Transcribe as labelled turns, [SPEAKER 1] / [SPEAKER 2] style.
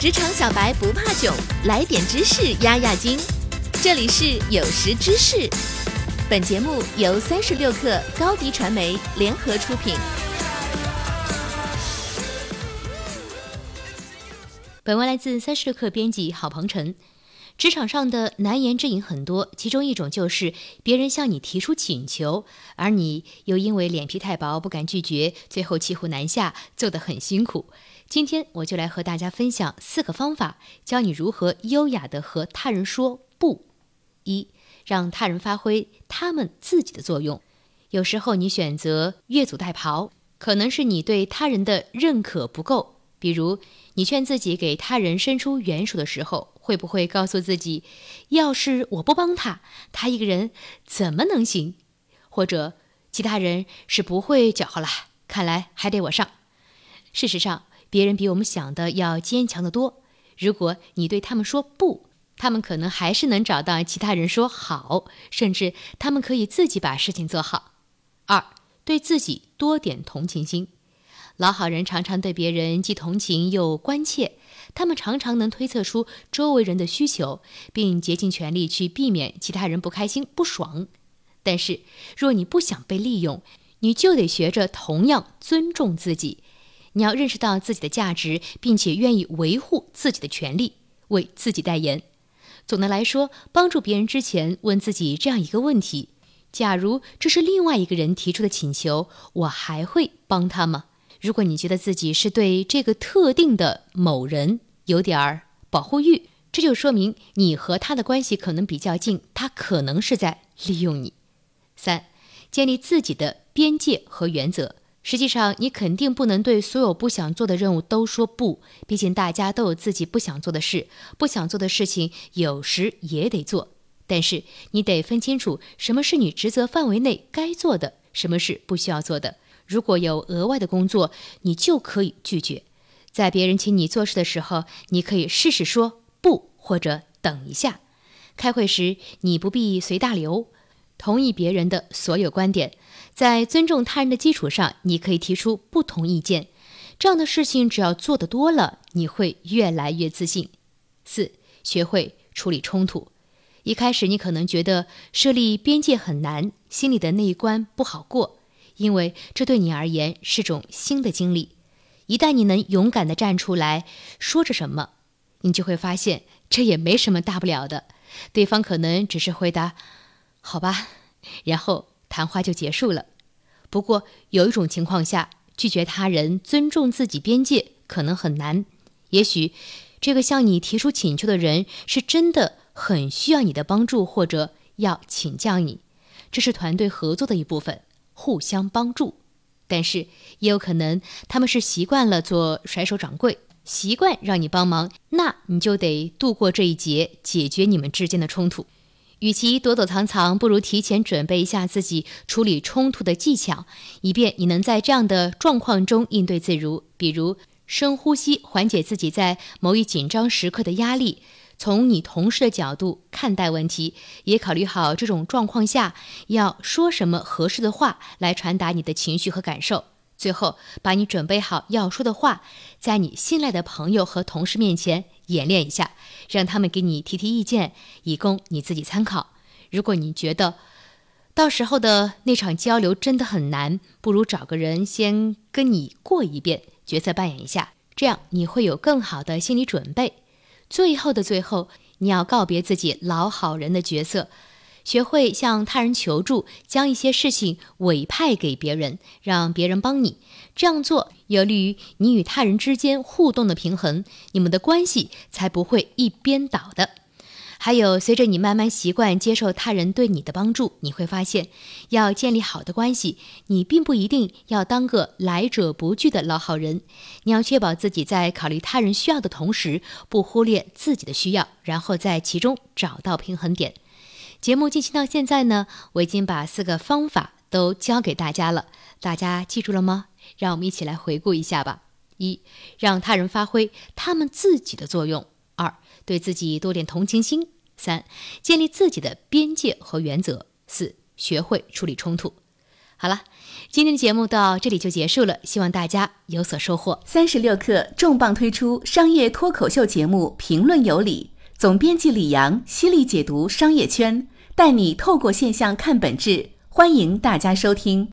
[SPEAKER 1] 职场小白不怕囧，来点知识压压惊。这里是有识知识，本节目由三十六克高低传媒联合出品。
[SPEAKER 2] 本文来自三十六克编辑郝鹏程。职场上的难言之隐很多，其中一种就是别人向你提出请求，而你又因为脸皮太薄不敢拒绝，最后骑虎难下，做得很辛苦。今天我就来和大家分享四个方法，教你如何优雅的和他人说不。一，让他人发挥他们自己的作用。有时候你选择越俎代庖，可能是你对他人的认可不够。比如，你劝自己给他人伸出援手的时候。会不会告诉自己，要是我不帮他，他一个人怎么能行？或者其他人是不会搅和了，看来还得我上。事实上，别人比我们想的要坚强得多。如果你对他们说不，他们可能还是能找到其他人说好，甚至他们可以自己把事情做好。二，对自己多点同情心。老好人常常对别人既同情又关切，他们常常能推测出周围人的需求，并竭尽全力去避免其他人不开心、不爽。但是，若你不想被利用，你就得学着同样尊重自己。你要认识到自己的价值，并且愿意维护自己的权利，为自己代言。总的来说，帮助别人之前，问自己这样一个问题：假如这是另外一个人提出的请求，我还会帮他吗？如果你觉得自己是对这个特定的某人有点儿保护欲，这就说明你和他的关系可能比较近，他可能是在利用你。三，建立自己的边界和原则。实际上，你肯定不能对所有不想做的任务都说不，毕竟大家都有自己不想做的事，不想做的事情有时也得做。但是你得分清楚什么是你职责范围内该做的，什么是不需要做的。如果有额外的工作，你就可以拒绝。在别人请你做事的时候，你可以试试说不，或者等一下。开会时，你不必随大流，同意别人的所有观点。在尊重他人的基础上，你可以提出不同意见。这样的事情，只要做得多了，你会越来越自信。四，学会处理冲突。一开始，你可能觉得设立边界很难，心里的那一关不好过。因为这对你而言是种新的经历，一旦你能勇敢地站出来说着什么，你就会发现这也没什么大不了的。对方可能只是回答“好吧”，然后谈话就结束了。不过有一种情况下，拒绝他人尊重自己边界可能很难。也许这个向你提出请求的人是真的很需要你的帮助，或者要请教你，这是团队合作的一部分。互相帮助，但是也有可能他们是习惯了做甩手掌柜，习惯让你帮忙，那你就得度过这一劫，解决你们之间的冲突。与其躲躲藏藏，不如提前准备一下自己处理冲突的技巧，以便你能在这样的状况中应对自如。比如深呼吸，缓解自己在某一紧张时刻的压力。从你同事的角度看待问题，也考虑好这种状况下要说什么合适的话来传达你的情绪和感受。最后，把你准备好要说的话，在你信赖的朋友和同事面前演练一下，让他们给你提提意见，以供你自己参考。如果你觉得到时候的那场交流真的很难，不如找个人先跟你过一遍，角色扮演一下，这样你会有更好的心理准备。最后的最后，你要告别自己老好人的角色，学会向他人求助，将一些事情委派给别人，让别人帮你。这样做有利于你与他人之间互动的平衡，你们的关系才不会一边倒的。还有，随着你慢慢习惯接受他人对你的帮助，你会发现，要建立好的关系，你并不一定要当个来者不拒的老好人。你要确保自己在考虑他人需要的同时，不忽略自己的需要，然后在其中找到平衡点。节目进行到现在呢，我已经把四个方法都教给大家了，大家记住了吗？让我们一起来回顾一下吧。一，让他人发挥他们自己的作用。二，对自己多点同情心；三，建立自己的边界和原则；四，学会处理冲突。好了，今天的节目到这里就结束了，希望大家有所收获。
[SPEAKER 1] 三十六课重磅推出商业脱口秀节目《评论有理》，总编辑李阳犀利解读商业圈，带你透过现象看本质，欢迎大家收听。